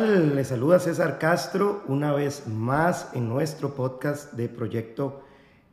Hola, ¿qué tal? Les saluda César Castro una vez más en nuestro podcast de Proyecto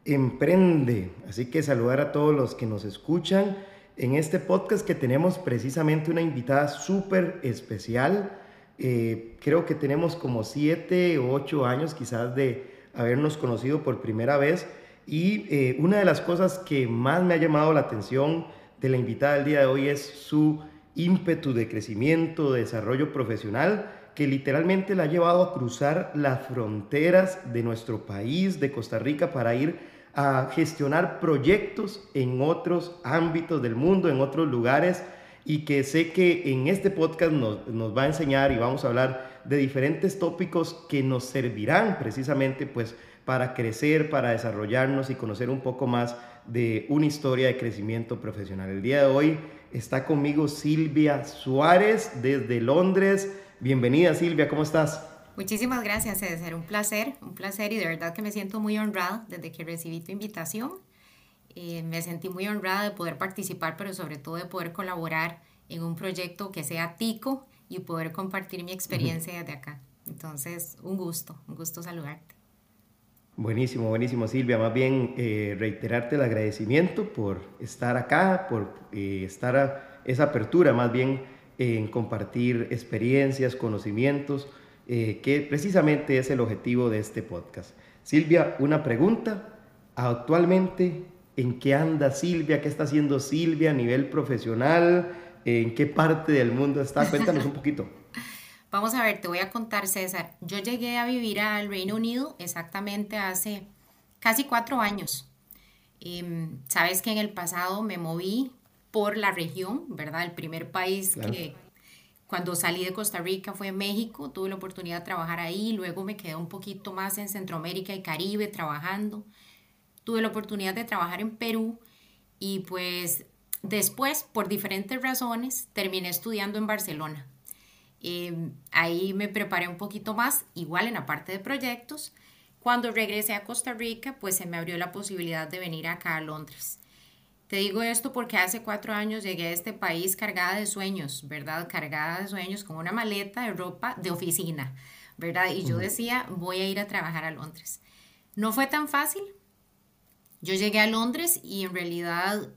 Emprende. Así que saludar a todos los que nos escuchan en este podcast que tenemos precisamente una invitada súper especial. Eh, creo que tenemos como siete o ocho años quizás de habernos conocido por primera vez y eh, una de las cosas que más me ha llamado la atención de la invitada del día de hoy es su ímpetu de crecimiento, de desarrollo profesional, que literalmente la ha llevado a cruzar las fronteras de nuestro país, de Costa Rica, para ir a gestionar proyectos en otros ámbitos del mundo, en otros lugares, y que sé que en este podcast nos, nos va a enseñar y vamos a hablar de diferentes tópicos que nos servirán precisamente pues para crecer, para desarrollarnos y conocer un poco más de una historia de crecimiento profesional. El día de hoy Está conmigo Silvia Suárez desde Londres. Bienvenida Silvia, ¿cómo estás? Muchísimas gracias, César. Un placer, un placer y de verdad que me siento muy honrada desde que recibí tu invitación. Eh, me sentí muy honrada de poder participar, pero sobre todo de poder colaborar en un proyecto que sea tico y poder compartir mi experiencia desde acá. Entonces, un gusto, un gusto saludarte. Buenísimo, buenísimo Silvia. Más bien eh, reiterarte el agradecimiento por estar acá, por eh, estar a esa apertura más bien en compartir experiencias, conocimientos, eh, que precisamente es el objetivo de este podcast. Silvia, una pregunta. Actualmente, ¿en qué anda Silvia? ¿Qué está haciendo Silvia a nivel profesional? ¿En qué parte del mundo está? Cuéntanos un poquito. Vamos a ver, te voy a contar, César. Yo llegué a vivir al Reino Unido exactamente hace casi cuatro años. Em, sabes que en el pasado me moví por la región, ¿verdad? El primer país que cuando salí de Costa Rica fue México, tuve la oportunidad de trabajar ahí, luego me quedé un poquito más en Centroamérica y Caribe trabajando. Tuve la oportunidad de trabajar en Perú y pues después, por diferentes razones, terminé estudiando en Barcelona. Em, ahí me preparé un poquito más, igual en la parte de proyectos. Cuando regresé a Costa Rica, pues se me abrió la posibilidad de venir acá a Londres. Te digo esto porque hace cuatro años llegué a este país cargada de sueños, ¿verdad? Cargada de sueños con una maleta de ropa de oficina, ¿verdad? Y yo decía, voy a ir a trabajar a Londres. No fue tan fácil. Yo llegué a Londres y en realidad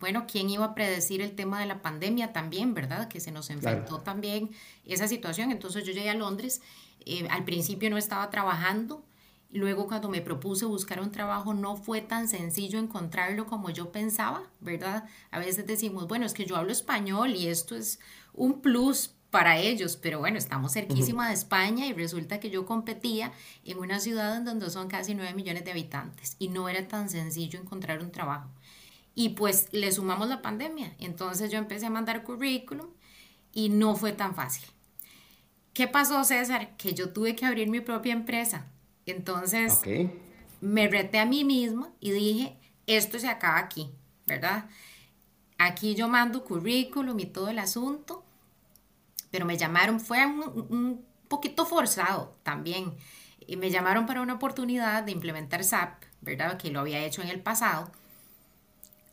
bueno, ¿quién iba a predecir el tema de la pandemia también, verdad? Que se nos enfrentó también esa situación. Entonces yo llegué a Londres, eh, al principio no estaba trabajando, luego cuando me propuse buscar un trabajo no fue tan sencillo encontrarlo como yo pensaba, ¿verdad? A veces decimos, bueno, es que yo hablo español y esto es un plus para ellos, pero bueno, estamos cerquísima de España y resulta que yo competía en una ciudad en donde son casi 9 millones de habitantes y no era tan sencillo encontrar un trabajo. Y pues le sumamos la pandemia. Entonces yo empecé a mandar currículum y no fue tan fácil. ¿Qué pasó, César? Que yo tuve que abrir mi propia empresa. Entonces me reté a mí misma y dije, esto se acaba aquí, ¿verdad? Aquí yo mando currículum y todo el asunto, pero me llamaron, fue un, un poquito forzado también. Y me llamaron para una oportunidad de implementar SAP, ¿verdad? Que lo había hecho en el pasado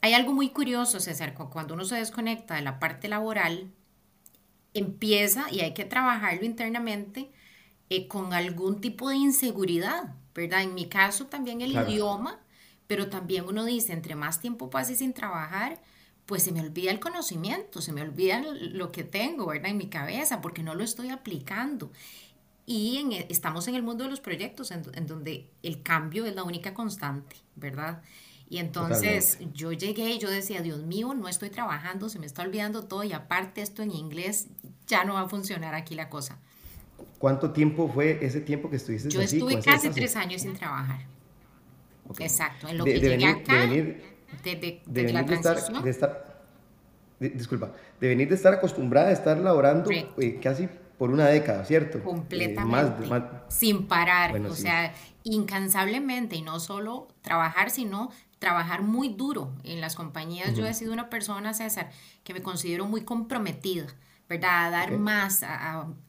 hay algo muy curioso, César, cuando uno se desconecta de la parte laboral, empieza y hay que trabajarlo internamente eh, con algún tipo de inseguridad, ¿verdad? En mi caso también el idioma, pero también uno dice, entre más tiempo pase sin trabajar, pues se me olvida el conocimiento, se me olvida lo que tengo, ¿verdad? En mi cabeza, porque no lo estoy aplicando. Y e, estamos en el mundo de los proyectos, en, en donde el cambio es la única constante, ¿verdad? Y entonces yo llegué y yo decía, Dios mío, no estoy trabajando, se me está olvidando todo y aparte esto en inglés ya no va a funcionar aquí la cosa. ¿Cuánto tiempo fue ese tiempo que estuviste Yo estuve casi tres años sin trabajar. Exacto, en lo que llegué acá, de, venir, de, la transición. estar, disculpa, de venir de estar acostumbrada a estar laborando eh, casi por una década, ¿cierto? Eh, Completamente. Sin parar, o sea, incansablemente, y no solo trabajar, sino trabajar muy duro en las compañías. Yo he sido una persona, César, que me considero muy comprometida, ¿verdad? A dar más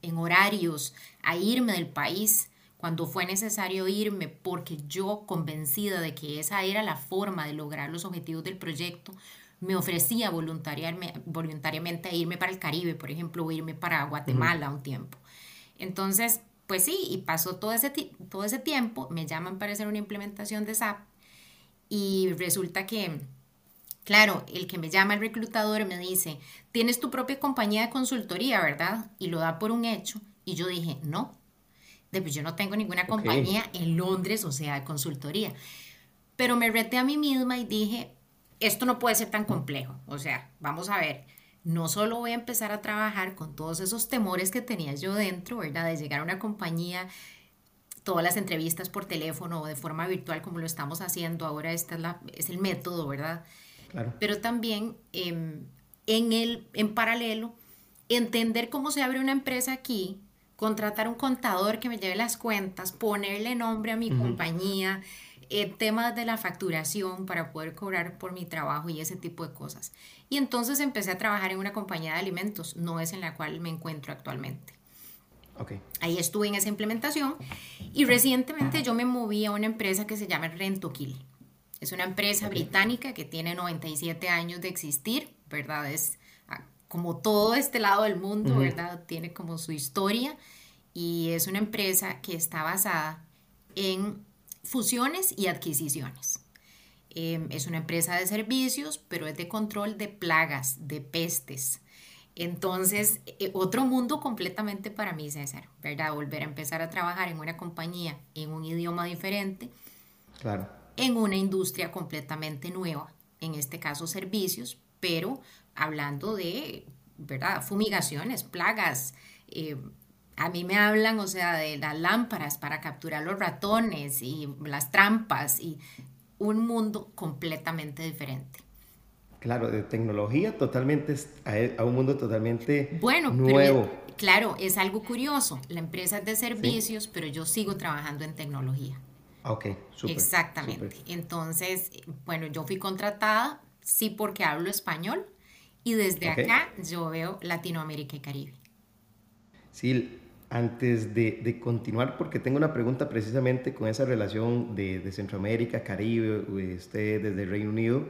en horarios, a irme del país cuando fue necesario irme, porque yo convencida de que esa era la forma de lograr los objetivos del proyecto, me ofrecía voluntariamente a irme para el Caribe, por ejemplo, o irme para Guatemala un tiempo. Entonces, pues sí, y pasó todo ese, todo ese tiempo, me llaman para hacer una implementación de SAP y resulta que, claro, el que me llama el reclutador me dice, tienes tu propia compañía de consultoría, ¿verdad? Y lo da por un hecho. Y yo dije, no, pues yo no tengo ninguna compañía en Londres, o sea, de consultoría. Pero me reté a mí misma y dije, esto no puede ser tan complejo. O sea, vamos a ver, no solo voy a empezar a trabajar con todos esos temores que tenía yo dentro, ¿verdad? De llegar a una compañía, todas las entrevistas por teléfono o de forma virtual como lo estamos haciendo ahora, este es, la, es el método, ¿verdad? Claro. Pero también em, en, el, en paralelo, entender cómo se abre una empresa aquí, contratar un contador que me lleve las cuentas, ponerle nombre a mi compañía, eh, temas de la facturación para poder cobrar por mi trabajo y ese tipo de cosas. Y entonces empecé a trabajar en una compañía de alimentos, no es en la cual me encuentro actualmente. Okay. Ahí estuve en esa implementación y recientemente yo me moví a una empresa que se llama Rentokil. Es una empresa británica que tiene 97 años de existir, ¿verdad? Es ah, como todo este lado del mundo, ¿verdad? Tiene como su historia y es una empresa que está basada en fusiones y adquisiciones. Em, es una empresa de servicios, pero es de control de plagas, de pestes. Entonces, eh, otro mundo completamente para mí, César, ¿verdad? Volver a empezar a trabajar en una compañía en un idioma diferente. Claro. En una industria completamente nueva, en este caso servicios, pero hablando de, ¿verdad? Fumigaciones, plagas, eh, a mí me hablan, o sea, de las lámparas para capturar los ratones y las trampas y un mundo completamente diferente. Claro, de tecnología totalmente a, un mundo totalmente bueno, nuevo. Pero, claro, es algo curioso. La empresa es de servicios, pero yo sigo trabajando en tecnología. Ok, súper. Exactamente. Entonces, bueno, yo fui contratada, sí, porque hablo español y desde acá yo veo Latinoamérica y Caribe. Sí, antes de, continuar, porque tengo una pregunta precisamente con esa relación de, Centroamérica, Caribe, usted desde Reino Unido,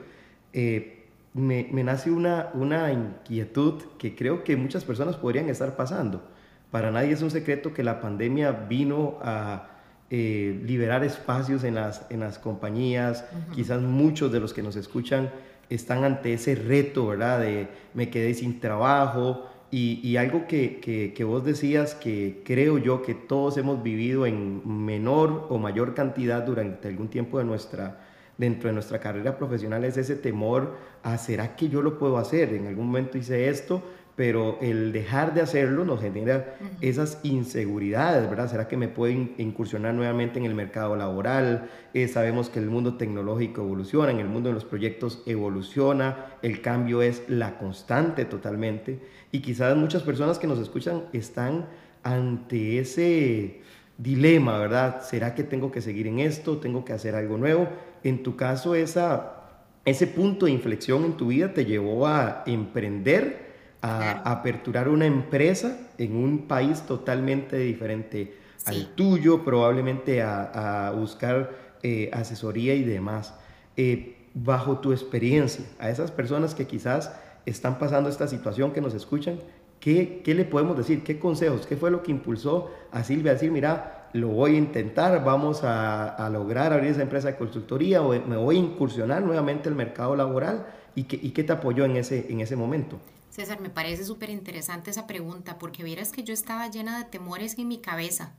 eh, me, nace una, una inquietud que creo que muchas personas podrían estar pasando. Para nadie es un secreto que la pandemia vino a eh, liberar espacios en las, en las compañías, quizás muchos de los que nos escuchan están ante ese reto, ¿verdad? De me quedé sin trabajo, y, algo que, que, vos decías que creo yo que todos hemos vivido en menor o mayor cantidad durante algún tiempo de nuestra, dentro de nuestra carrera profesional es ese temor a, ¿será que yo lo puedo hacer? En algún momento hice esto, pero el dejar de hacerlo nos genera esas inseguridades, ¿verdad? ¿Será que me pueden incursionar nuevamente en el mercado laboral? Eh, sabemos que el mundo tecnológico evoluciona, en el mundo de los proyectos evoluciona, el cambio es la constante totalmente y quizás muchas personas que nos escuchan están ante ese dilema, ¿verdad? ¿Será que tengo que seguir en esto? ¿Tengo que hacer algo nuevo? En tu caso, esa, ese punto de inflexión en tu vida te llevó a emprender a aperturar una empresa en un país totalmente diferente al tuyo, probablemente a, buscar eh, asesoría y demás. Eh, bajo tu experiencia, a esas personas que quizás están pasando esta situación, que nos escuchan, ¿qué, ¿qué, le podemos decir? ¿Qué consejos? ¿Qué fue lo que impulsó a Silvia a decir, mira, lo voy a intentar, vamos a, lograr abrir esa empresa de consultoría o me voy a incursionar nuevamente el mercado laboral? ¿Y qué, y qué te apoyó en ese, en ese momento? César, me parece súper interesante esa pregunta porque vieras que yo estaba llena de temores en mi cabeza.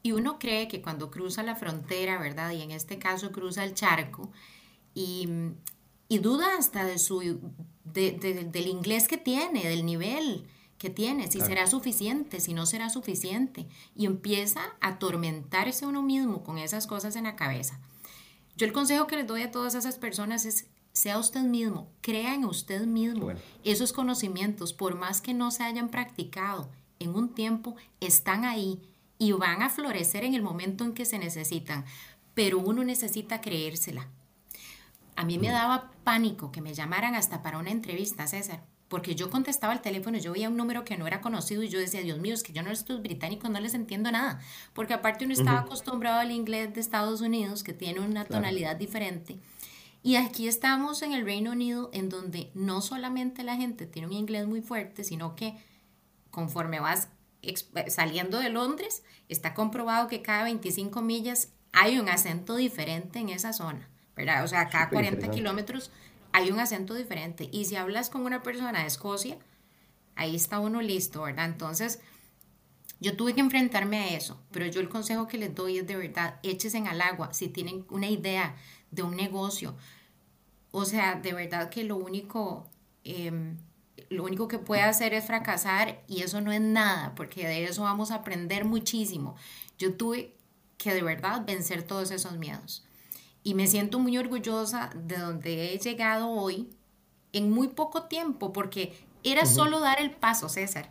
Y uno cree que cuando cruza la frontera, ¿verdad? Y en este caso cruza el charco y, duda hasta de su, del inglés que tiene, del nivel que tiene, si será suficiente, si no será suficiente. Y empieza a atormentarse uno mismo con esas cosas en la cabeza. Yo el consejo que les doy a todas esas personas es sea usted mismo, crea en usted mismo. Esos conocimientos, por más que no se hayan practicado en un tiempo, están ahí y van a florecer en el momento en que se necesitan, pero uno necesita creérsela. A mí me mm. daba pánico que me llamaran hasta para una entrevista, César, porque yo contestaba el teléfono, yo veía un número que no era conocido y yo decía, Dios mío, es que yo no estos británicos no les entiendo nada, porque aparte uno estaba acostumbrado al inglés de Estados Unidos, que tiene una tonalidad diferente Y aquí estamos en el Reino Unido, en donde no solamente la gente tiene un inglés muy fuerte, sino que conforme vas saliendo de Londres, está comprobado que cada 25 millas hay un acento diferente en esa zona, ¿verdad? O sea, cada 40 kilómetros hay un acento diferente. Y si hablas con una persona de Escocia, ahí está uno listo, ¿verdad? Entonces, yo tuve que enfrentarme a eso, pero yo el consejo que les doy es de verdad, échese al agua si tienen una idea de un negocio. O sea, de verdad que lo único, em, lo único que puede hacer es fracasar y eso no es nada, porque de eso vamos a aprender muchísimo. Yo tuve que de verdad vencer todos esos miedos. Y me siento muy orgullosa de donde he llegado hoy en muy poco tiempo, porque era solo dar el paso, César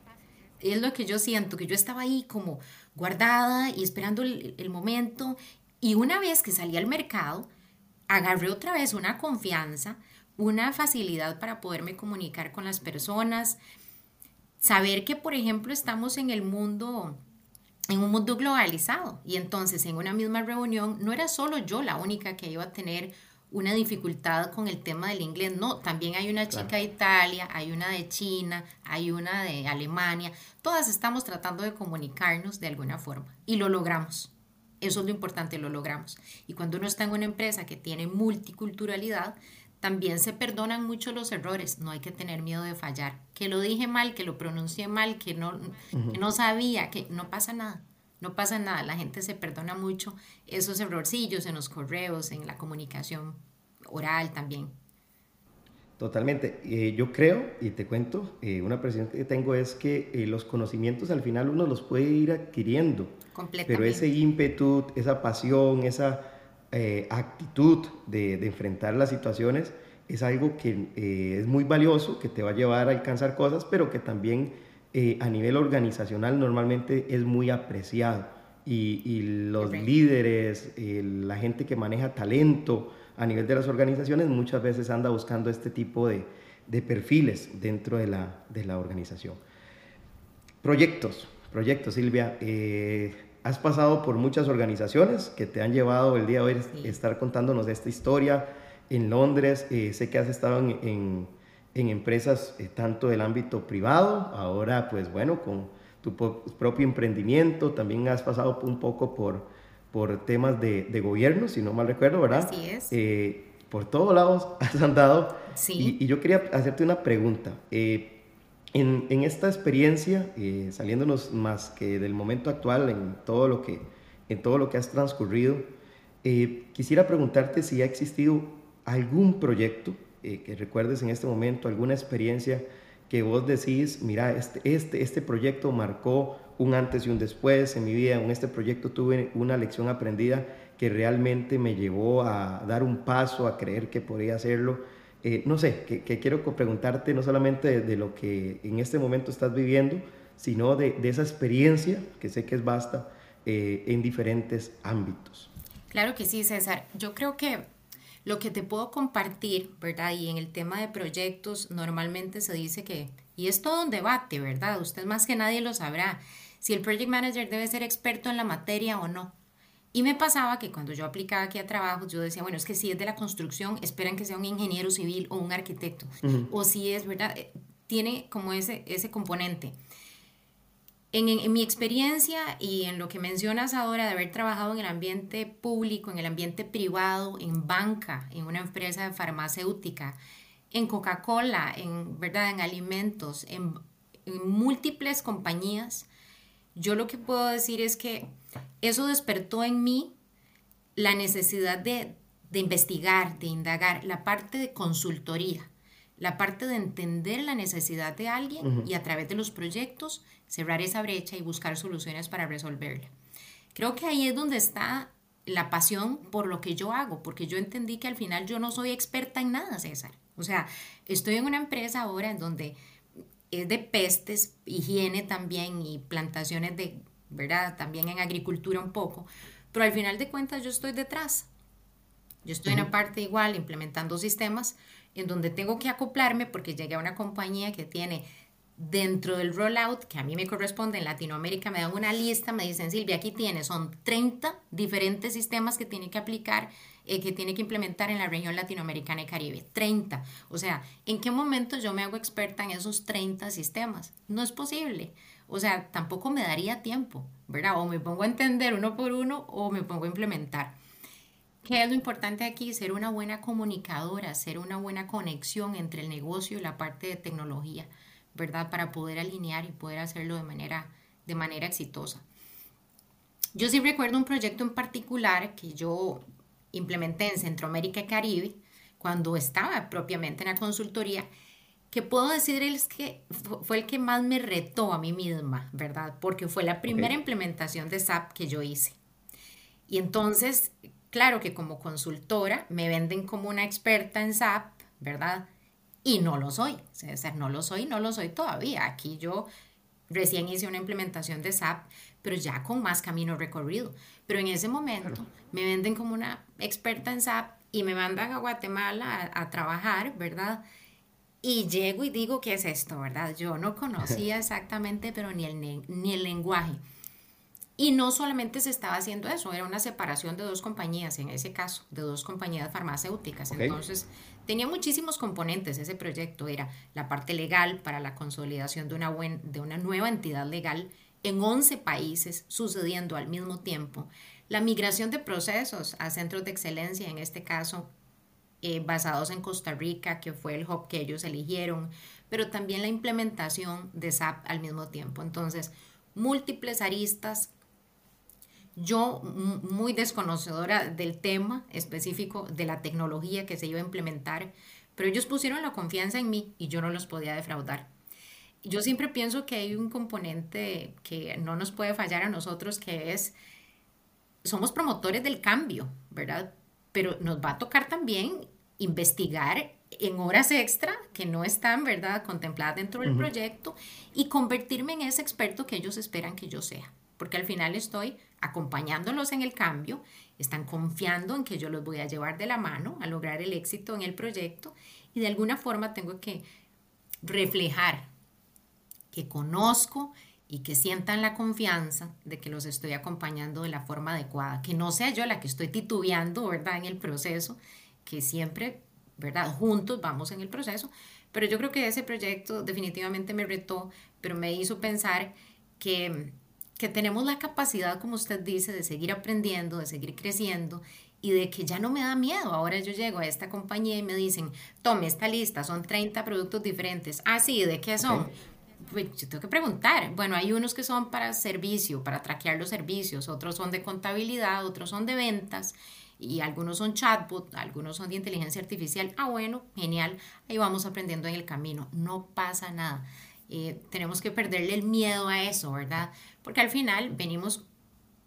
es lo que yo siento, que yo estaba ahí como guardada y esperando el, momento. Y una vez que salí al mercado, agarré otra vez una confianza, una facilidad para poderme comunicar con las personas, saber que, por ejemplo, estamos en el mundo, en un mundo globalizado. Y entonces en una misma reunión no era solo yo la única que iba a tener una dificultad con el tema del inglés. No, también hay una chica de Italia, hay una de China, hay una de Alemania. Todas estamos tratando de comunicarnos de alguna forma y lo logramos. Eso es lo importante, lo logramos. Y cuando uno está en una empresa que tiene multiculturalidad, también se perdonan mucho los errores. No hay que tener miedo de fallar. Que lo dije mal, que lo pronuncié mal, que no, que no sabía, que no pasa nada. No pasa nada, la gente se perdona mucho esos errorcillos en los correos, en la comunicación oral también. Totalmente. Eh, yo creo, y te cuento, eh, una presión que tengo es que eh, los conocimientos al final uno los puede ir adquiriendo. Pero ese ímpetu, esa pasión, esa actitud de, de, enfrentar las situaciones es algo que es muy valioso, que te va a llevar a alcanzar cosas, pero que también a nivel organizacional normalmente es muy apreciado y, los líderes, la gente que maneja talento a nivel de las organizaciones muchas veces anda buscando este tipo de, perfiles dentro de la, de la, organización. Proyectos, proyectos, Silvia. Eh, has pasado por muchas organizaciones que te han llevado el día de hoy a estar contándonos de esta historia en Londres. Eh, sé que has estado en en empresas eh, tanto del ámbito privado, ahora pues bueno, con tu propio emprendimiento, también has pasado un poco por, por temas de, de gobierno, si no mal recuerdo, ¿verdad? Así es. Eh, por todos lados has andado. Sí. Y, yo quería hacerte una pregunta. Eh, en, en, esta experiencia, saliéndonos más que del momento actual, en todo lo que, en todo lo que has transcurrido, quisiera preguntarte si ha existido algún proyecto eh, que recuerdes en este momento, alguna experiencia que vos decís, mira, este, este, este proyecto marcó un antes y un después en mi vida, en este proyecto tuve una lección aprendida que realmente me llevó a dar un paso, a creer que podía hacerlo. Eh, no sé, que, quiero preguntarte no solamente de, lo que en este momento estás viviendo, sino de, de esa experiencia, que sé que es vasta, eh, en diferentes ámbitos. Claro que sí, César. Yo creo que lo que te puedo compartir, ¿verdad? Y en el tema de proyectos, normalmente se dice que, y es todo un debate, ¿verdad? Usted más que nadie lo sabrá, si el project manager debe ser experto en la materia o no. Y me pasaba que cuando yo aplicaba aquí a trabajo, yo decía, bueno, es que si es de la construcción, esperan que sea un ingeniero civil o un arquitecto. O si es, ¿verdad? Eh, tiene como ese, ese componente. En, mi experiencia y en lo que mencionas ahora de haber trabajado en el ambiente público, en el ambiente privado, en banca, en una empresa farmacéutica, en Coca-Cola, en, ¿verdad? en alimentos, en, múltiples compañías, yo lo que puedo decir es que eso despertó en mí la necesidad de investigar, de indagar, la parte de consultoría la parte de entender la necesidad de alguien y a través de los proyectos cerrar esa brecha y buscar soluciones para resolverla. Creo que ahí es donde está la pasión por lo que yo hago, porque yo entendí que al final yo no soy experta en nada, César. O sea, estoy en una empresa ahora en donde es de pestes, higiene también y plantaciones de, ¿verdad? También en agricultura un poco, pero al final de cuentas yo estoy detrás. Yo estoy en la parte igual implementando sistemas, en donde tengo que acoplarme porque llegué a una compañía que tiene dentro del rollout que a mí me corresponde en Latinoamérica, me dan una lista, me dicen, Silvia, aquí tienes, son 30 diferentes sistemas que tiene que aplicar eh, que tiene que implementar en la región latinoamericana y Caribe. 30. O sea, ¿en qué momento yo me hago experta en esos 30 sistemas? No es posible. O sea, tampoco me daría tiempo, ¿verdad? O me pongo a entender uno por uno o me pongo a implementar. ¿Qué es lo importante aquí? Ser una buena comunicadora, ser una buena conexión entre el negocio y la parte de tecnología, ¿verdad? Para poder alinear y poder hacerlo de manera, de manera exitosa. Yo sí recuerdo un proyecto en particular que yo implementé en Centroamérica y Caribe, cuando estaba propiamente en la consultoría, que puedo decirles que fue el que más me retó a mí misma, ¿verdad? Porque fue la primera implementación de SAP que yo hice. Y entonces, claro que como consultora me venden como una experta en SAP, ¿verdad? Y no lo soy, o sea, no lo soy, no lo soy todavía. Aquí yo recién hice una implementación de SAP, pero ya con más camino recorrido. Pero en ese momento me venden como una experta en SAP y me mandan a Guatemala a, trabajar, ¿verdad? Y llego y digo, ¿qué es esto, verdad? Yo no conocía exactamente, pero ni el, ni el lenguaje. Y no solamente se estaba haciendo eso, era una separación de dos compañías, en ese caso, de dos compañías farmacéuticas. Entonces, tenía muchísimos componentes ese proyecto. Era la parte legal para la consolidación de una, buen, de una nueva entidad legal en 11 países sucediendo al mismo tiempo. La migración de procesos a centros de excelencia, en este caso eh, basados en Costa Rica, que fue el hub que ellos eligieron, pero también la implementación de SAP al mismo tiempo. Entonces, múltiples aristas. Yo, muy desconocedora del tema específico de la tecnología que se iba a implementar, pero ellos pusieron la confianza en mí y yo no los podía defraudar yo siempre pienso que hay un componente que no nos puede fallar a nosotros, que es, somos promotores del cambio, ¿verdad? Pero nos va a tocar también investigar en horas extra que no están, ¿verdad?, contempladas dentro del proyecto y convertirme en ese experto que ellos esperan que yo sea. Porque al final estoy acompañándolos en el cambio, están confiando en que yo los voy a llevar de la mano a lograr el éxito en el proyecto y de alguna forma tengo que reflejar que conozco y que sientan la confianza de que los estoy acompañando de la forma adecuada, que no sea yo la que estoy titubeando, ¿verdad? En el proceso, que siempre, ¿verdad? Juntos vamos en el proceso, pero yo creo que ese proyecto definitivamente me retó, pero me hizo pensar que, que tenemos la capacidad, como usted dice, de seguir aprendiendo, de seguir creciendo y de que ya no me da miedo. Ahora yo llego a esta compañía y me dicen, tome esta lista, son 30 productos diferentes. Ah, sí, ¿de qué son? pues yo tengo que preguntar. Bueno, hay unos que son para servicio, para traquear los servicios, otros son de contabilidad, otros son de ventas y algunos son chatbot, algunos son de inteligencia artificial. Ah, bueno, genial, ahí vamos aprendiendo en el camino, no pasa nada. Eh, tenemos que perderle el miedo a eso, ¿verdad? Porque al final venimos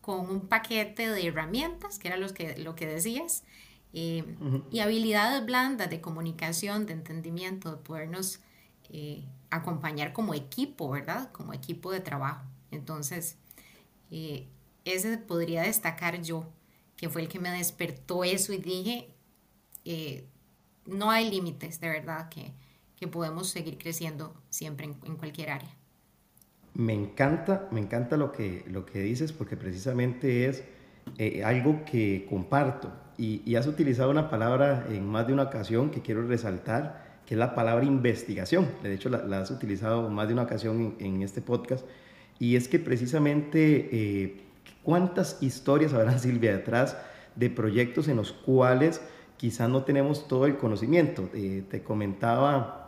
con un paquete de herramientas, que era los que, lo que decías, eh, y habilidades blandas de comunicación, de entendimiento, de podernos eh, acompañar como equipo, ¿verdad? Como equipo de trabajo. Entonces, eh, ese podría destacar yo, que fue el que me despertó eso y dije, eh, no hay límites, de verdad, que, que podemos seguir creciendo siempre en, cualquier área. Me encanta, me encanta lo que, lo que dices porque precisamente es algo que comparto y, y has utilizado una palabra en más de una ocasión que quiero resaltar que es la palabra investigación. De hecho, la, has utilizado más de una ocasión en, este podcast. Y es que precisamente, eh, ¿cuántas historias habrá, Silvia, detrás de proyectos en los cuales quizás no tenemos todo el conocimiento? Eh, te comentaba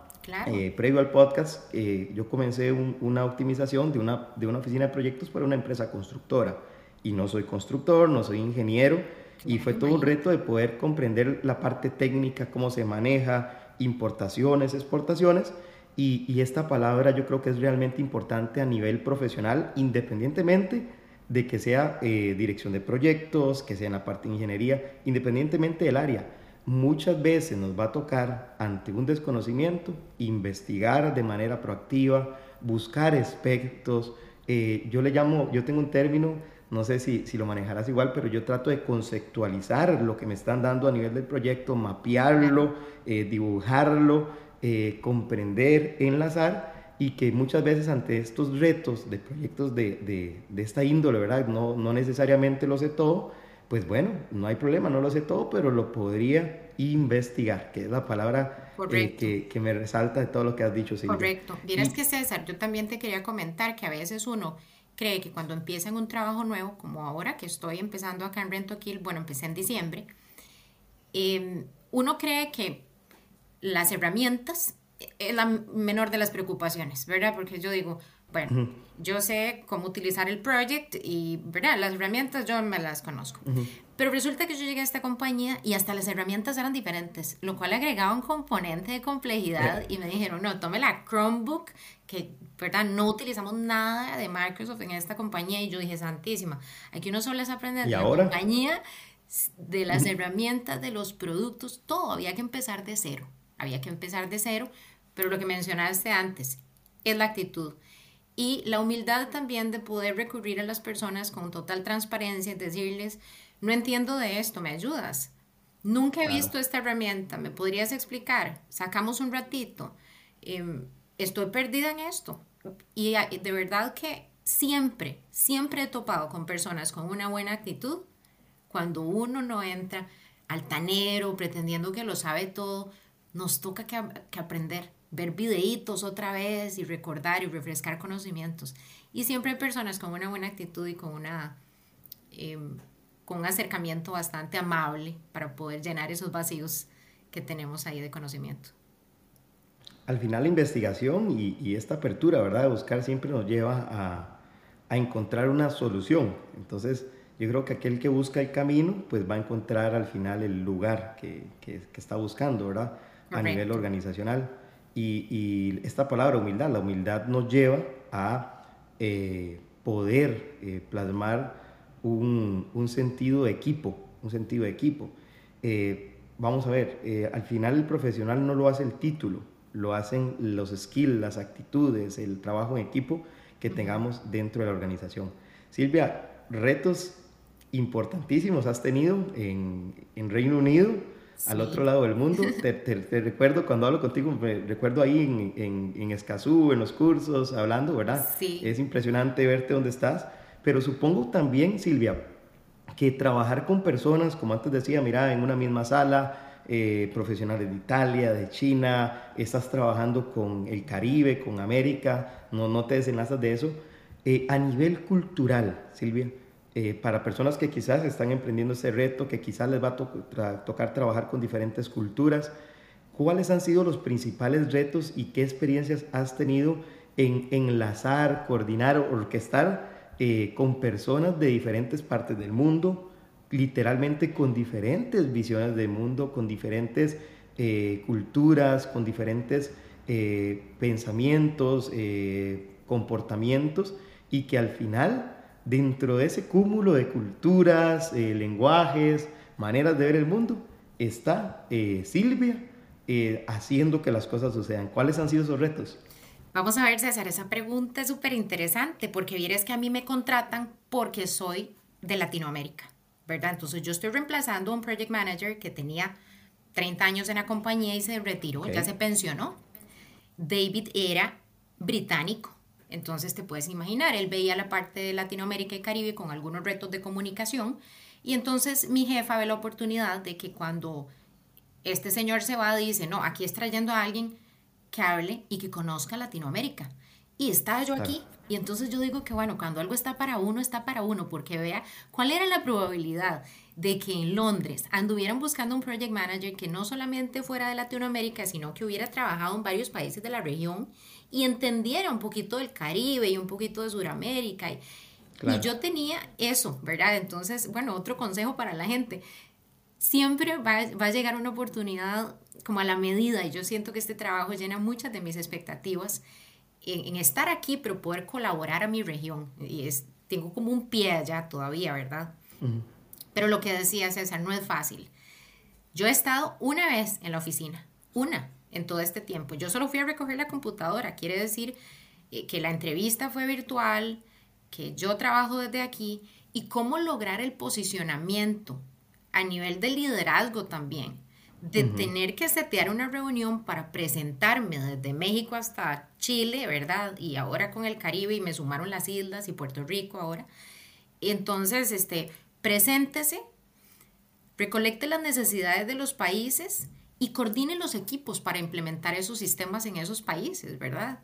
eh, previo al podcast, yo comencé una optimización de una, de una oficina de proyectos para una empresa constructora. Y no soy constructor, no soy ingeniero. Y fue todo un reto de poder comprender la parte técnica, cómo se maneja, importaciones, exportaciones, y, esta palabra yo creo que es realmente importante a nivel profesional, independientemente de que sea eh, dirección de proyectos, que sea en la parte de ingeniería, independientemente del área. Muchas veces nos va a tocar, ante un desconocimiento, investigar de manera proactiva, buscar aspectos. Eh, yo le llamo, yo tengo un término, no sé si, si lo manejarás igual, pero yo trato de conceptualizar lo que me están dando a nivel del proyecto, mapearlo, eh, dibujarlo, eh, comprender, enlazar y que muchas veces ante estos retos de proyectos de, de, esta índole, ¿verdad? No, no necesariamente lo sé todo, pues bueno, no hay problema, no lo sé todo, pero lo podría investigar, que es la palabra eh, que, que, me resalta de todo lo que has dicho, Silvia. Correcto. Dirás que César, yo también te quería comentar que a veces uno cree que cuando empieza en un trabajo nuevo, como ahora que estoy empezando acá en Rento Kill, bueno, empecé en diciembre, em, uno cree que las herramientas es la menor de las preocupaciones, ¿verdad? Porque yo digo, bueno, yo sé cómo utilizar el project y, ¿verdad? Las herramientas yo me las conozco. Pero resulta que yo llegué a esta compañía y hasta las herramientas eran diferentes, lo cual agregaba un componente de complejidad y me dijeron, no, tome la Chromebook, que, ¿verdad? No utilizamos nada de Microsoft en esta compañía y yo dije, santísima, aquí uno solo es aprender de la compañía, de las herramientas, de los productos, todo, había que empezar de cero, había que empezar de cero, pero lo que mencionaste antes es la actitud y la humildad también de poder recurrir a las personas con total transparencia y decirles, no entiendo de esto, ¿me ayudas? Nunca he visto esta herramienta, ¿me podrías explicar? Sacamos un ratito. Em, estoy perdida en esto. Y de verdad que siempre, siempre he topado con personas con una buena actitud cuando uno no entra altanero, pretendiendo que lo sabe todo, nos toca que, que aprender ver videitos otra vez y recordar y refrescar conocimientos. Y siempre hay personas con una buena actitud y con, una, em, con un acercamiento bastante amable para poder llenar esos vacíos que tenemos ahí de conocimiento. Al final la investigación y, y esta apertura, ¿verdad? De buscar siempre nos lleva a, a, encontrar una solución. Entonces, yo creo que aquel que busca el camino, pues va a encontrar al final el lugar que, que, que está buscando, ¿verdad? A nivel organizacional. Y, esta palabra humildad, la humildad nos lleva a eh, poder eh, plasmar un, sentido de equipo, un sentido de equipo. Eh, vamos a ver, al final el profesional no lo hace el título, lo hacen los skills, las actitudes, el trabajo en equipo que tengamos dentro de la organización. Silvia, retos importantísimos has tenido en, en Reino Unido al otro lado del mundo. Te, recuerdo cuando hablo contigo, me recuerdo ahí en, en, en, Escazú, en los cursos, hablando, ¿verdad? Sí. Es impresionante verte donde estás, pero supongo también, Silvia, que trabajar con personas, como antes decía, mira, en una misma sala, eh, profesionales de Italia, de China, estás trabajando con el Caribe, con América, no, no te desenlazas de eso. Eh, a nivel cultural, Silvia, eh, para personas que quizás están emprendiendo ese reto, que quizás les va a tocar trabajar con diferentes culturas, ¿cuáles han sido los principales retos y qué experiencias has tenido en enlazar, coordinar, orquestar eh, con personas de diferentes partes del mundo, literalmente con diferentes visiones del mundo, con diferentes eh, culturas, con diferentes pensamientos, comportamientos, y que al final dentro de ese cúmulo de culturas, eh, lenguajes, maneras de ver el mundo, está eh, Silvia eh, haciendo que las cosas sucedan. ¿Cuáles han sido esos retos? Vamos a ver, César, esa pregunta es súper interesante porque vieres que a mí me contratan porque soy de Latinoamérica, ¿verdad? Entonces yo estoy reemplazando a un project manager que tenía 30 años en la compañía y se retiró, ya se pensionó. David era británico, entonces te puedes imaginar, él veía la parte de Latinoamérica y Caribe con algunos retos de comunicación y entonces mi jefa ve la oportunidad de que cuando este señor se va dice, no, aquí es trayendo a alguien que hable y que conozca Latinoamérica. Y estaba yo aquí. Y entonces yo digo que bueno, cuando algo está para uno, está para uno, porque vea cuál era la probabilidad de que en Londres anduvieran buscando un project manager que no solamente fuera de Latinoamérica, sino que hubiera trabajado en varios países de la región y entendiera un poquito del Caribe y un poquito de Sudamérica. Y, y yo tenía eso, ¿verdad? Entonces, bueno, otro consejo para la gente. Siempre va, va, a llegar una oportunidad como a la medida y yo siento que este trabajo llena muchas de mis expectativas en, en estar aquí, pero poder colaborar a mi región. Y es, tengo como un pie allá todavía, ¿verdad? Pero lo que decía César, no es fácil. Yo he estado una vez en la oficina, una, en todo este tiempo. Yo solo fui a recoger la computadora, quiere decir eh, que la entrevista fue virtual, que yo trabajo desde aquí y cómo lograr el posicionamiento a nivel de liderazgo también, de tener que setear una reunión para presentarme desde México hasta Chile, ¿verdad? Y ahora con el Caribe y me sumaron las islas y Puerto Rico ahora. Entonces, este, preséntese recolecte las necesidades de los países y coordine los equipos para implementar esos sistemas en esos países, ¿verdad?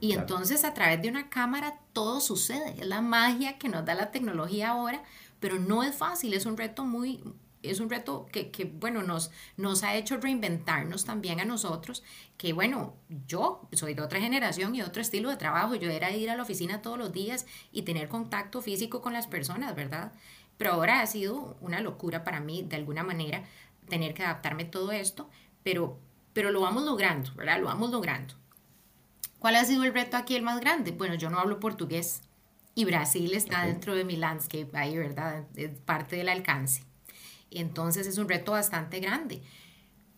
Y entonces a través de una cámara todo sucede, es la magia que nos da la tecnología ahora, pero no es fácil, es un reto muy, es un reto que, que, bueno, nos, nos ha hecho reinventarnos también a nosotros, que bueno, yo soy de otra generación y otro estilo de trabajo, yo era ir a la oficina todos los días y tener contacto físico con las personas, ¿verdad? Pero ahora ha sido una locura para mí, de alguna manera, tener que adaptarme a todo esto, pero, pero lo vamos logrando, ¿verdad? Lo vamos logrando. ¿Cuál ha sido el reto aquí el más grande? Bueno, yo no hablo portugués y Brasil está dentro de mi landscape ahí, ¿verdad? Es parte del alcance. Entonces es un reto bastante grande.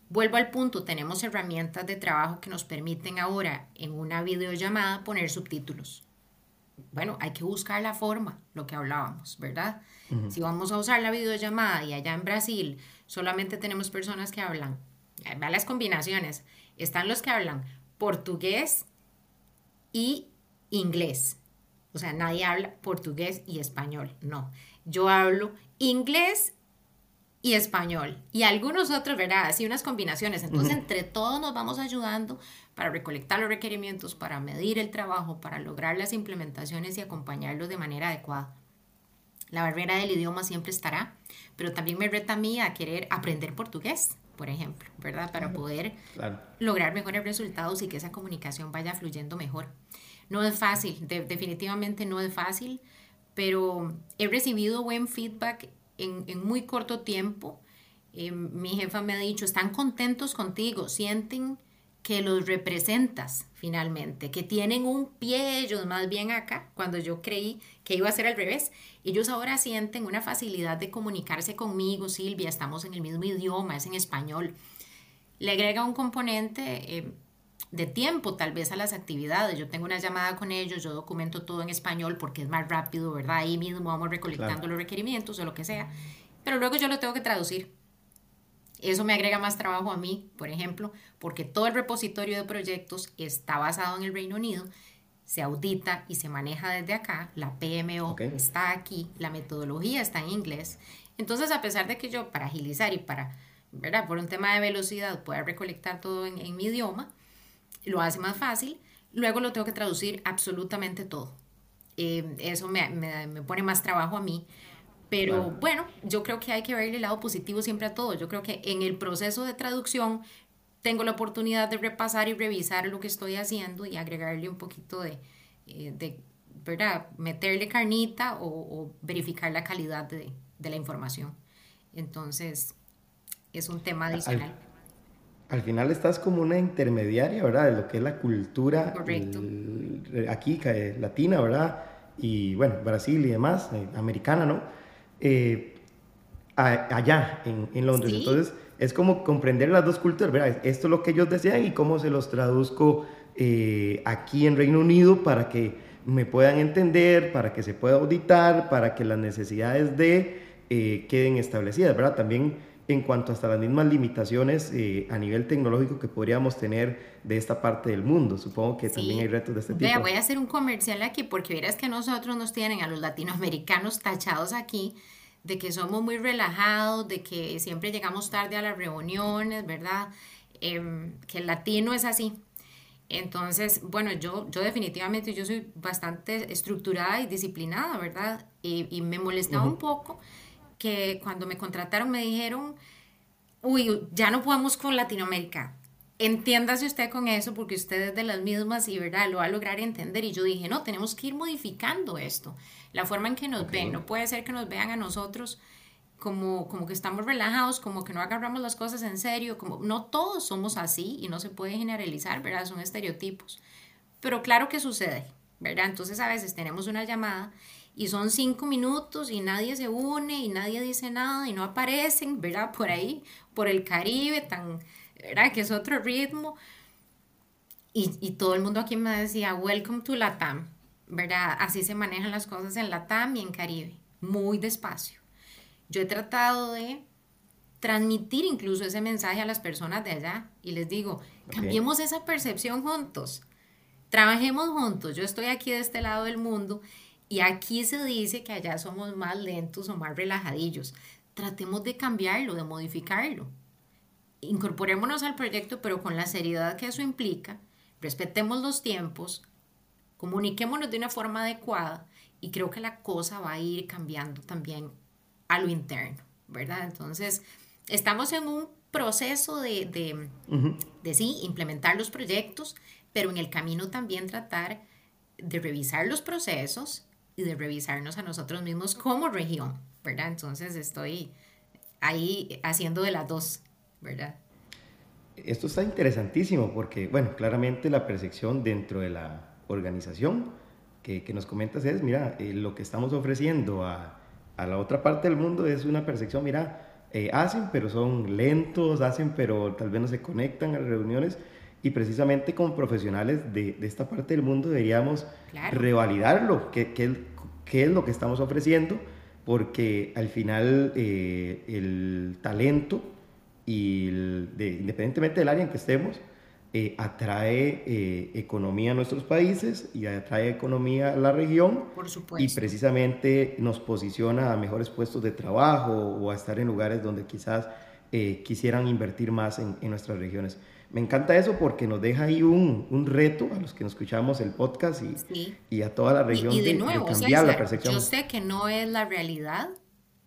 Vuelvo al punto, tenemos herramientas de trabajo que nos permiten ahora en una videollamada poner subtítulos. Bueno, hay que buscar la forma, lo que hablábamos, ¿verdad? Si vamos a usar la videollamada y allá en Brasil solamente tenemos personas que hablan, vean las combinaciones, están los que hablan portugués y inglés. O sea, nadie habla portugués y español, no. Yo hablo inglés y español. Y algunos otros, ¿verdad? Así unas combinaciones. Entonces, entre todos nos vamos ayudando para recolectar los requerimientos, para medir el trabajo, para lograr las implementaciones y acompañarlos de manera adecuada. La barrera del idioma siempre estará, pero también me reta a mí a querer aprender portugués, por ejemplo, ¿verdad? Para poder lograr mejores resultados y que esa comunicación vaya fluyendo mejor. No es fácil, definitivamente no es fácil, pero he recibido buen feedback en, muy corto tiempo. Eh, mi jefa me ha dicho, están contentos contigo, sienten que los representas finalmente, que tienen un pie ellos más bien acá, cuando yo creí que iba a ser al revés. Ellos ahora sienten una facilidad de comunicarse conmigo, Silvia, estamos en el mismo idioma, es en español. Le agrega un componente eh, de tiempo tal vez a las actividades. Yo tengo una llamada con ellos, yo documento todo en español porque es más rápido, ¿verdad? Ahí mismo vamos recolectando los requerimientos o lo que sea. Pero luego yo lo tengo que traducir. Eso me agrega más trabajo a mí, por ejemplo, porque todo el repositorio de proyectos está basado en el Reino Unido, se audita y se maneja desde acá, la PMO está aquí, la metodología está en inglés. Entonces, a pesar de que yo para agilizar y para, ¿verdad? Por un tema de velocidad pueda recolectar todo en, en mi idioma, lo hace más fácil. Luego lo tengo que traducir absolutamente todo. Eh, eso me, me, pone más trabajo a mí. Pero bueno, yo creo que hay que verle el lado positivo siempre a todo. Yo creo que en el proceso de traducción tengo la oportunidad de repasar y revisar lo que estoy haciendo y agregarle un poquito de, eh, de ¿verdad? Meterle carnita o, verificar la calidad de, de, la información. Entonces, es un tema adicional al final estás como una intermediaria, ¿verdad? De lo que es la cultura aquí, latina, ¿verdad? Y bueno, Brasil y demás, eh, americana, ¿no? Eh, allá en, Londres. Entonces, es como comprender las dos culturas, ¿verdad? Esto es lo que ellos desean y cómo se los traduzco eh, aquí en Reino Unido para que me puedan entender, para que se pueda auditar, para que las necesidades de queden establecidas, ¿verdad? También en cuanto hasta las mismas limitaciones eh, a nivel tecnológico que podríamos tener de esta parte del mundo. Supongo que también hay retos de este tipo. Vea, voy a hacer un comercial aquí porque verás que nosotros nos tienen a los latinoamericanos tachados aquí de que somos muy relajados, de que siempre llegamos tarde a las reuniones, ¿verdad? Em, que el latino es así. Entonces, bueno, yo, yo definitivamente yo soy bastante estructurada y disciplinada, ¿verdad? Y, me molestaba un poco que cuando me contrataron me dijeron, uy, ya no podemos con Latinoamérica. Entiéndase usted con eso porque usted es de las mismas y verdad lo va a lograr entender. Y yo dije, no, tenemos que ir modificando esto. La forma en que nos ven, no puede ser que nos vean a nosotros como, como que estamos relajados, como que no agarramos las cosas en serio, como no todos somos así y no se puede generalizar, ¿verdad? Son estereotipos. Pero claro que sucede, ¿verdad? Entonces a veces tenemos una llamada y son cinco minutos y nadie se une y nadie dice nada y no aparecen, ¿verdad? Por ahí, por el Caribe, tan, ¿verdad? Que es otro ritmo. Y, y todo el mundo aquí me decía, welcome to Latam, ¿verdad? Así se manejan las cosas en Latam y en Caribe, muy despacio. Yo he tratado de transmitir incluso ese mensaje a las personas de allá y les digo, cambiemos esa percepción juntos, trabajemos juntos, yo estoy aquí de este lado del mundo y aquí se dice que allá somos más lentos o más relajadillos. tratemos de cambiarlo, de modificarlo. Incorporémonos al proyecto, pero con la seriedad que eso implica, respetemos los tiempos, comuniquémonos de una forma adecuada y creo que la cosa va a ir cambiando también a lo interno, ¿verdad? Entonces, estamos en un proceso de, de, de sí, implementar los proyectos, pero en el camino también tratar de revisar los procesos y de revisarnos a nosotros mismos como región, ¿verdad? Entonces estoy ahí haciendo de las dos, ¿verdad? Esto está interesantísimo porque, bueno, claramente la percepción dentro de la organización que, que nos comentas es, mira, eh, lo que estamos ofreciendo a, a, la otra parte del mundo es una percepción, mira, eh, hacen pero son lentos, hacen pero tal vez no se conectan a reuniones y precisamente como profesionales de, de esta parte del mundo deberíamos revalidarlo, qué, qué, es lo que estamos ofreciendo, porque al final eh, el talento y de, independientemente del área en que estemos, eh, atrae eh, economía a nuestros países y atrae economía a la región. Por supuesto. Y precisamente nos posiciona a mejores puestos de trabajo o a estar en lugares donde quizás eh, quisieran invertir más en, en, nuestras regiones. Me encanta eso porque nos deja ahí un, un reto a los que nos escuchamos el podcast y, sí. y a toda la región y, y de, nuevo, de cambiar o sea, la percepción. Yo sé que no es la realidad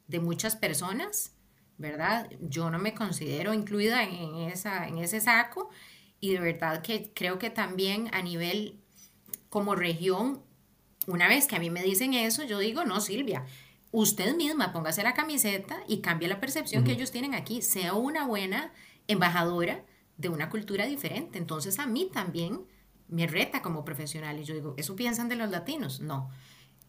de muchas personas, ¿verdad? Yo no me considero incluida en, esa, en ese saco y de verdad que creo que también a nivel como región, una vez que a mí me dicen eso, yo digo, no, Silvia, usted misma póngase la camiseta y cambie la percepción uh -huh. que ellos tienen aquí, sea una buena embajadora de una cultura diferente. Entonces a mí también me reta como profesional y yo digo, ¿eso piensan de los latinos? No.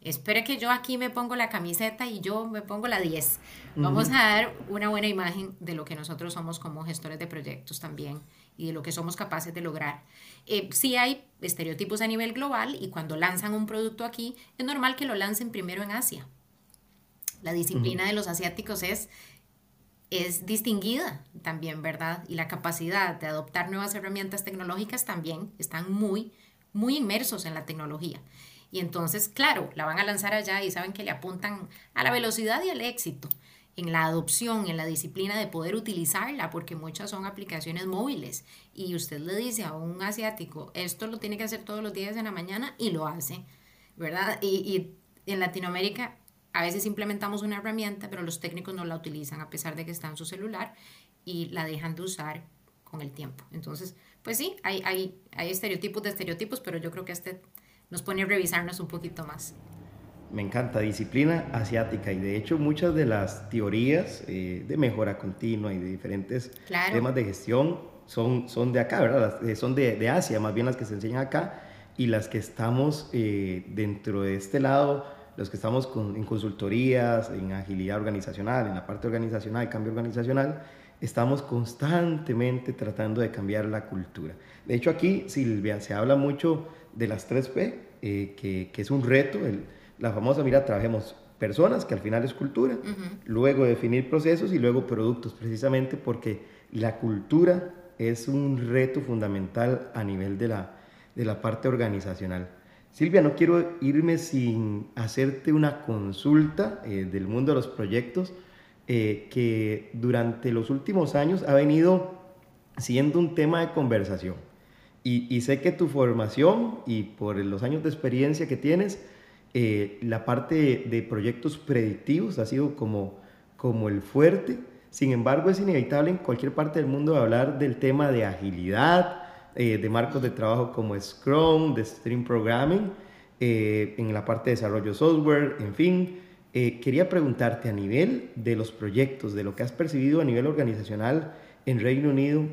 Espere que yo aquí me pongo la camiseta y yo me pongo la 10. Vamos uh -huh. a dar una buena imagen de lo que nosotros somos como gestores de proyectos también y de lo que somos capaces de lograr. Eh, sí hay estereotipos a nivel global y cuando lanzan un producto aquí, es normal que lo lancen primero en Asia. La disciplina uh -huh. de los asiáticos es, es distinguida también, ¿verdad? Y la capacidad de adoptar nuevas herramientas tecnológicas también están muy, muy inmersos en la tecnología. Y entonces, claro, la van a lanzar allá y saben que le apuntan a la velocidad y al éxito en la adopción, en la disciplina de poder utilizarla, porque muchas son aplicaciones móviles. Y usted le dice a un asiático, esto lo tiene que hacer todos los días en la mañana y lo hace, ¿verdad? Y, y en Latinoamérica a veces implementamos una herramienta, pero los técnicos no la utilizan a pesar de que está en su celular y la dejan de usar con el tiempo. Entonces, pues sí, hay, hay, hay estereotipos de estereotipos, pero yo creo que este nos pone a revisarnos un poquito más me encanta, disciplina asiática y de hecho muchas de las teorías eh, de mejora continua y de diferentes claro. temas de gestión son, son de acá, ¿verdad? Eh, son de, de, Asia, más bien las que se enseñan acá y las que estamos eh, dentro de este lado, los que estamos con, en consultorías, en agilidad organizacional, en la parte organizacional, cambio organizacional, estamos constantemente tratando de cambiar la cultura. De hecho aquí, Silvia, se habla mucho de las 3P, que, que es un reto, el, la famosa, mira, trabajemos personas, que al final es cultura, uh -huh. luego definir procesos y luego productos, precisamente porque la cultura es un reto fundamental a nivel de la, de la parte organizacional. Silvia, no quiero irme sin hacerte una consulta eh, del mundo de los proyectos eh, que durante los últimos años ha venido siendo un tema de conversación. Y, sé que tu formación y por los años de experiencia que tienes, eh, la parte de proyectos predictivos ha sido como, como el fuerte. Sin embargo, es inevitable en cualquier parte del mundo hablar del tema de agilidad, eh, de marcos de trabajo como Scrum, de Stream Programming, eh, en la parte de desarrollo software, en fin. Eh, quería preguntarte a nivel de los proyectos, de lo que has percibido a nivel organizacional en Reino Unido,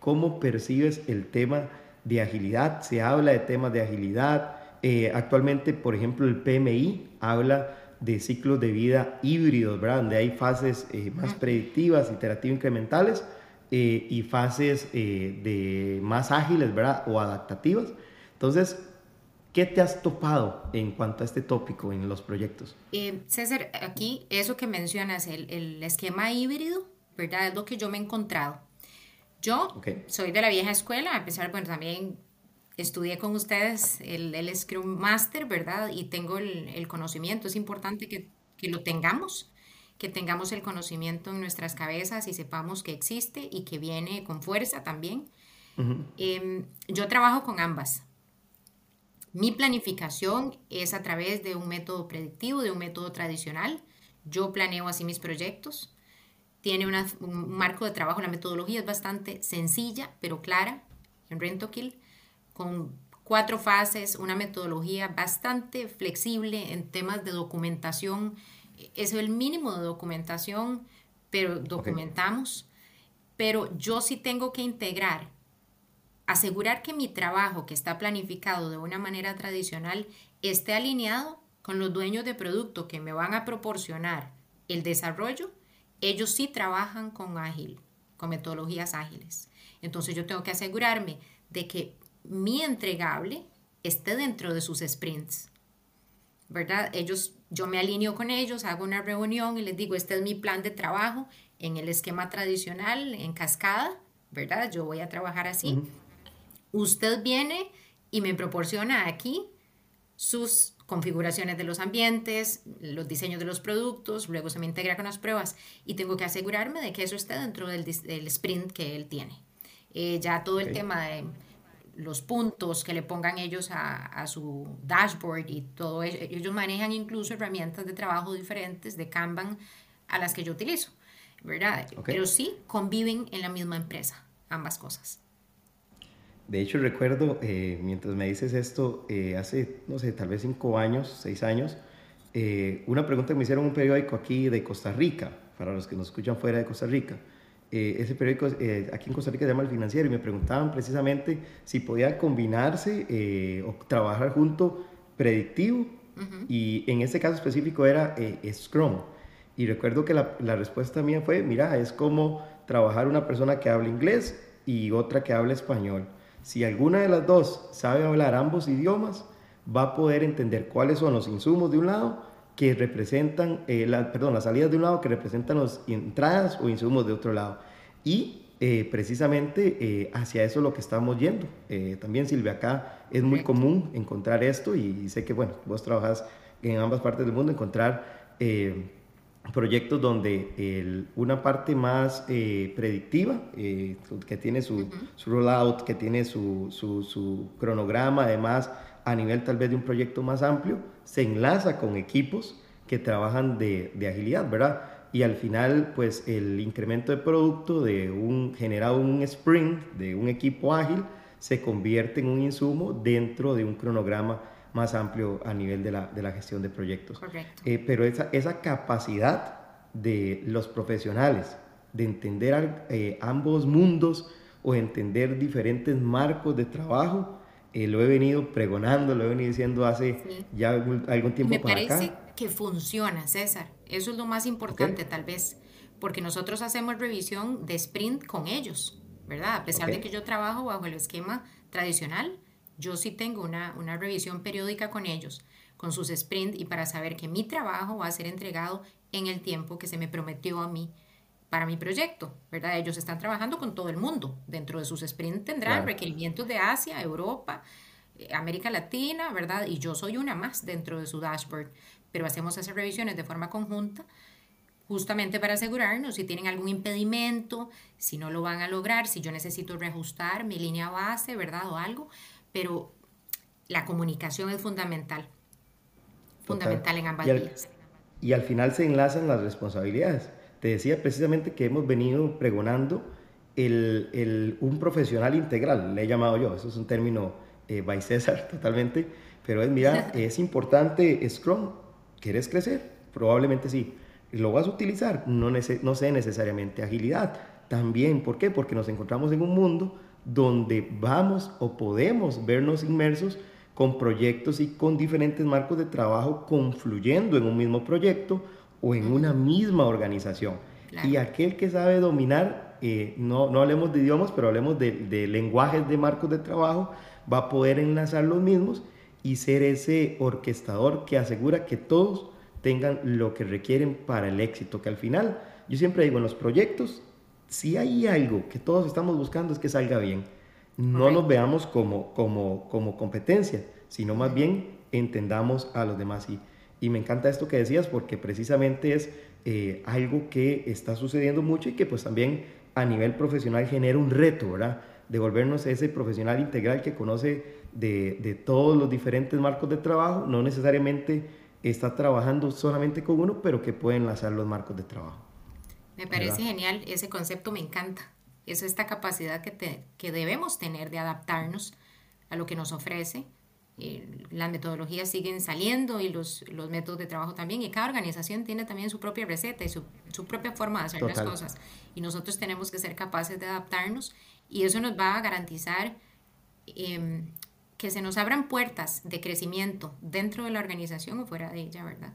¿cómo percibes el tema de agilidad? Se habla de temas de agilidad, actualmente, por ejemplo, el PMI habla de ciclos de vida híbridos, ¿verdad? Donde hay fases más predictivas, iterativas incrementales eh, y fases eh, de más ágiles, ¿verdad? O adaptativas. Entonces, ¿qué te has topado en cuanto a este tópico en los proyectos? Eh, César, aquí eso que mencionas, el, el, esquema híbrido, ¿verdad? Es lo que yo me he encontrado. Yo okay. soy de la vieja escuela, a pesar, bueno, también estudié con ustedes el, el Scrum Master, ¿verdad? Y tengo el, el conocimiento, es importante que, que, lo tengamos que tengamos el conocimiento en nuestras cabezas y sepamos que existe y que viene con fuerza también. Em, yo trabajo con ambas. Mi planificación es a través de un método predictivo, de un método tradicional. Yo planeo así mis proyectos. Tiene un marco de trabajo, la metodología es bastante sencilla, pero clara en Rentokil, con cuatro fases, una metodología bastante flexible en temas de documentación. Es el mínimo de documentación, pero documentamos. Pero yo sí tengo que integrar, asegurar que mi trabajo, que está planificado de una manera tradicional, esté alineado con los dueños de producto que me van a proporcionar el desarrollo ellos sí trabajan con ágil, con metodologías ágiles. Entonces yo tengo que asegurarme de que mi entregable esté dentro de sus sprints. ¿Verdad? Ellos, yo me alineo con ellos, hago una reunión y les digo, este es mi plan de trabajo en el esquema tradicional, en cascada, ¿verdad? Yo voy a trabajar así. Usted viene y me proporciona aquí sus configuraciones de los ambientes, los diseños de los productos, luego se me integra con las pruebas y tengo que asegurarme de que eso esté dentro del, sprint que él tiene. Eh, ya todo el tema de los puntos que le pongan ellos a, su dashboard y todo eso, ellos manejan incluso herramientas de trabajo diferentes de Kanban a las que yo utilizo, ¿verdad? Pero sí conviven en la misma empresa, ambas cosas. De hecho, recuerdo, eh, mientras me dices esto, eh, hace, no sé, tal vez cinco años, seis años, eh, una pregunta que me hicieron un periódico aquí de Costa Rica, para los que nos escuchan fuera de Costa Rica. Ese periódico aquí en Costa Rica se llama El Financiero y me preguntaban precisamente si podía combinarse o trabajar junto predictivo y en este caso específico era Scrum. Y recuerdo que la, la respuesta mía fue, mira, es como trabajar una persona que habla inglés y otra que habla español. Si alguna de las dos sabe hablar ambos idiomas, va a poder entender cuáles son los insumos de un lado que representan, eh, perdón, las salidas de un lado que representan las entradas o insumos de otro lado. Y eh, precisamente eh, hacia eso es lo que estamos yendo. también Silvia, acá es muy común encontrar esto y, sé que, bueno, vos trabajas en ambas partes del mundo, encontrar proyectos donde una parte más eh, predictiva, eh, que tiene su, rollout, que tiene su, su, cronograma, además a nivel tal vez de un proyecto más amplio, se enlaza con equipos que trabajan de, de, agilidad, ¿verdad? Y al final, pues el incremento de producto de un generado un sprint de un equipo ágil se convierte en un insumo dentro de un cronograma más amplio a nivel de la, de la gestión de proyectos. Correcto. Eh, pero esa, esa capacidad de los profesionales de entender eh, ambos mundos o entender diferentes marcos de trabajo, eh, lo he venido pregonando, lo he venido diciendo hace ya algún, tiempo Me parece que funciona, César. Eso es lo más importante, tal vez, porque nosotros hacemos revisión de sprint con ellos, ¿verdad? A pesar de que yo trabajo bajo el esquema tradicional, yo sí tengo una, revisión periódica con ellos, con sus sprints y para saber que mi trabajo va a ser entregado en el tiempo que se me prometió a mí para mi proyecto, ¿verdad? Ellos están trabajando con todo el mundo. Dentro de sus sprints tendrán requerimientos de Asia, Europa, eh, América Latina, ¿verdad? Y yo soy una más dentro de su dashboard. Pero hacemos esas revisiones de forma conjunta justamente para asegurarnos si tienen algún impedimento, si no lo van a lograr, si yo necesito reajustar mi línea base, ¿verdad? O algo, pero la comunicación es fundamental, fundamental en ambas vías. Y al final se enlazan las responsabilidades. Te decía precisamente que hemos venido pregonando el, el, un profesional integral, le he llamado yo, eso es un término eh, by César totalmente, pero es, mira, es importante Scrum, ¿quieres crecer? Probablemente sí. ¿Lo vas a utilizar? No, no sé necesariamente agilidad. También, ¿por qué? Porque nos encontramos en un mundo donde vamos o podemos vernos inmersos con proyectos y con diferentes marcos de trabajo confluyendo en un mismo proyecto o en una misma organización. Y aquel que sabe dominar, eh, no, no hablemos de idiomas, pero hablemos de, de lenguajes de marcos de trabajo, va a poder enlazar los mismos y ser ese orquestador que asegura que todos tengan lo que requieren para el éxito, que al final, yo siempre digo, en los proyectos si hay algo que todos estamos buscando es que salga bien. No nos veamos como, como, como competencia, sino más bien entendamos a los demás. Y Y me encanta esto que decías porque precisamente es eh, algo que está sucediendo mucho y que pues también a nivel profesional genera un reto, ¿verdad? De volvernos ese profesional integral que conoce de, de todos los diferentes marcos de trabajo, no necesariamente está trabajando solamente con uno, pero que puede enlazar los marcos de trabajo. Me parece genial, ese concepto me encanta. Es esta capacidad que, te, que debemos tener de adaptarnos a lo que nos ofrece eh, las metodologías siguen saliendo y los, los, métodos de trabajo también, y cada organización tiene también su propia receta y su, su propia forma de hacer las cosas. Y nosotros tenemos que ser capaces de adaptarnos y eso nos va a garantizar em, que se nos abran puertas de crecimiento dentro de la organización o fuera de ella, ¿verdad?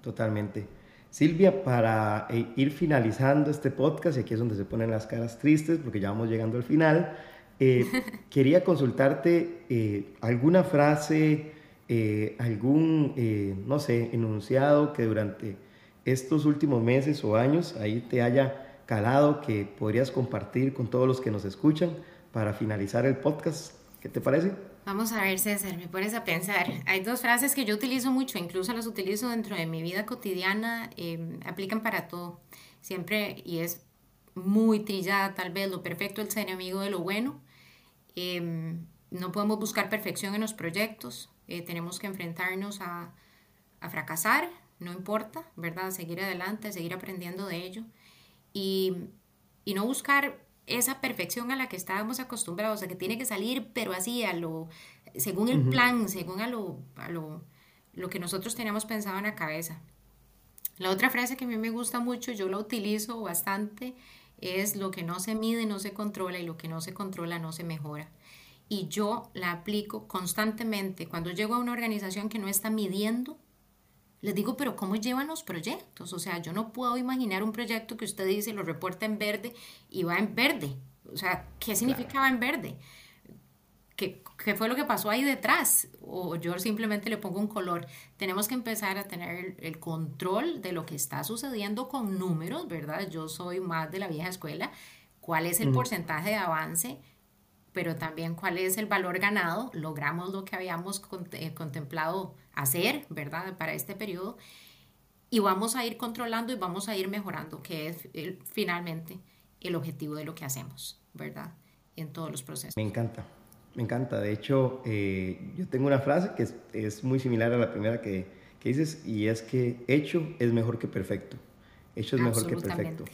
Totalmente. Silvia, para eh, ir finalizando este podcast, y aquí es donde se ponen las caras tristes porque ya vamos llegando al final, eh, quería consultarte eh, alguna frase, eh, algún, no sé, enunciado que durante estos últimos meses o años ahí te haya calado que podrías compartir con todos los que nos escuchan para finalizar el podcast. ¿Qué te parece? Vamos a ver, César, me pones a pensar. Hay dos frases que yo utilizo mucho, incluso las utilizo dentro de mi vida cotidiana, aplican para todo. Siempre, y es muy trillada tal vez, lo perfecto es ser amigo de lo bueno. Em, no podemos buscar perfección en los proyectos, eh, tenemos que enfrentarnos a, a, fracasar, no importa, ¿verdad? Seguir adelante, seguir aprendiendo de ello y, y, no buscar esa perfección a la que estábamos acostumbrados, o sea, que tiene que salir, pero así, a lo, según el plan, según a lo, a lo, lo que nosotros teníamos pensado en la cabeza. La otra frase que a mí me gusta mucho, yo la utilizo bastante, es lo que no se mide no se controla y lo que no se controla no se mejora. Y yo la aplico constantemente. Cuando llego a una organización que no está midiendo, les digo, pero ¿cómo llevan los proyectos? O sea, yo no puedo imaginar un proyecto que usted dice, lo reporta en verde y va en verde. O sea, ¿qué significa va en verde? ¿Qué, ¿Qué, fue lo que pasó ahí detrás? O yo simplemente le pongo un color. Tenemos que empezar a tener el, control de lo que está sucediendo con números, ¿verdad? Yo soy más de la vieja escuela. ¿Cuál es el porcentaje de avance? Pero también cuál es el valor ganado. Logramos lo que habíamos eh, contemplado hacer, ¿verdad? Para este periodo. Y vamos a ir controlando y vamos a ir mejorando, que es finalmente el objetivo de lo que hacemos, ¿verdad? En todos los procesos. Me encanta. Me encanta. De hecho, eh, yo tengo una frase que es, muy similar a la primera que, que, dices y es que hecho es mejor que perfecto. Hecho es mejor que perfecto.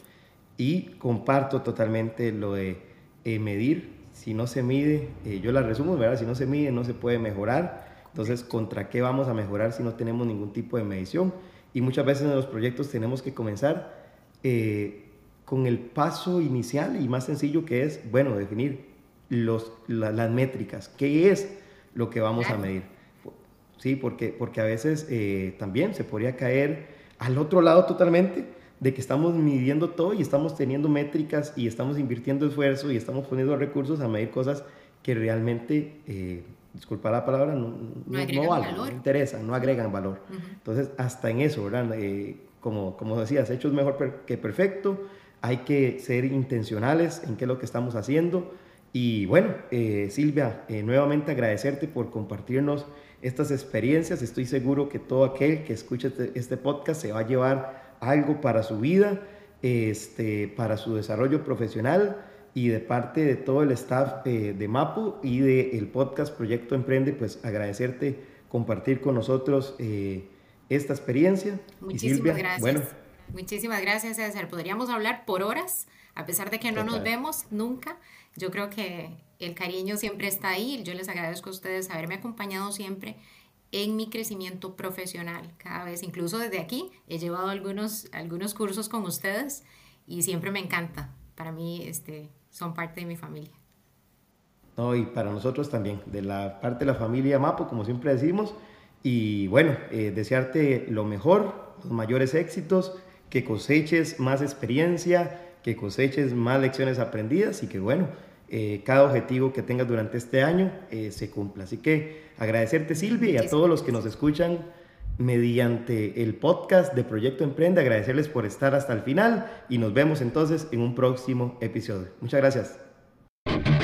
Y comparto totalmente lo de eh, medir. Si no se mide, eh, yo la resumo, ¿verdad? Si no se mide, no se puede mejorar. Entonces, ¿contra qué vamos a mejorar si no tenemos ningún tipo de medición? Y muchas veces en los proyectos tenemos que comenzar con el paso inicial y más sencillo que es, bueno, definir los, las métricas, qué es lo que vamos a medir. Sí, porque, porque a veces eh, también se podría caer al otro lado totalmente de que estamos midiendo todo y estamos teniendo métricas y estamos invirtiendo esfuerzo y estamos poniendo recursos a medir cosas que realmente, eh, disculpa la palabra, no, no, no valen, no interesan, no agregan valor. Entonces, hasta en eso, ¿verdad? Eh, como, como decías, hecho es mejor que perfecto, hay que ser intencionales en qué es lo que estamos haciendo. Y bueno, eh, Silvia, eh, nuevamente agradecerte por compartirnos estas experiencias. Estoy seguro que todo aquel que escuche este, este, podcast se va a llevar algo para su vida, este, para su desarrollo profesional y de parte de todo el staff eh, de MAPU y del podcast Proyecto Emprende, pues agradecerte compartir con nosotros esta experiencia. Muchísimas gracias. Bueno, Muchísimas gracias, César. Podríamos hablar por horas, a pesar de que no nos vemos nunca. Yo creo que el cariño siempre está ahí. Yo les agradezco a ustedes haberme acompañado siempre en mi crecimiento profesional cada vez. Incluso desde aquí he llevado algunos, algunos cursos con ustedes y siempre me encanta. Para mí este, son parte de mi familia. No, y para nosotros también, de la parte de la familia Mapo, como siempre decimos. Y bueno, eh, desearte lo mejor, los mayores éxitos, que coseches más experiencia, que coseches más lecciones aprendidas y que bueno, eh, cada objetivo que tengas durante este año eh, se cumpla. Así que agradecerte Silvia y a todos los que nos escuchan mediante el podcast de Proyecto Emprende, agradecerles por estar hasta el final y nos vemos entonces en un próximo episodio. Muchas gracias.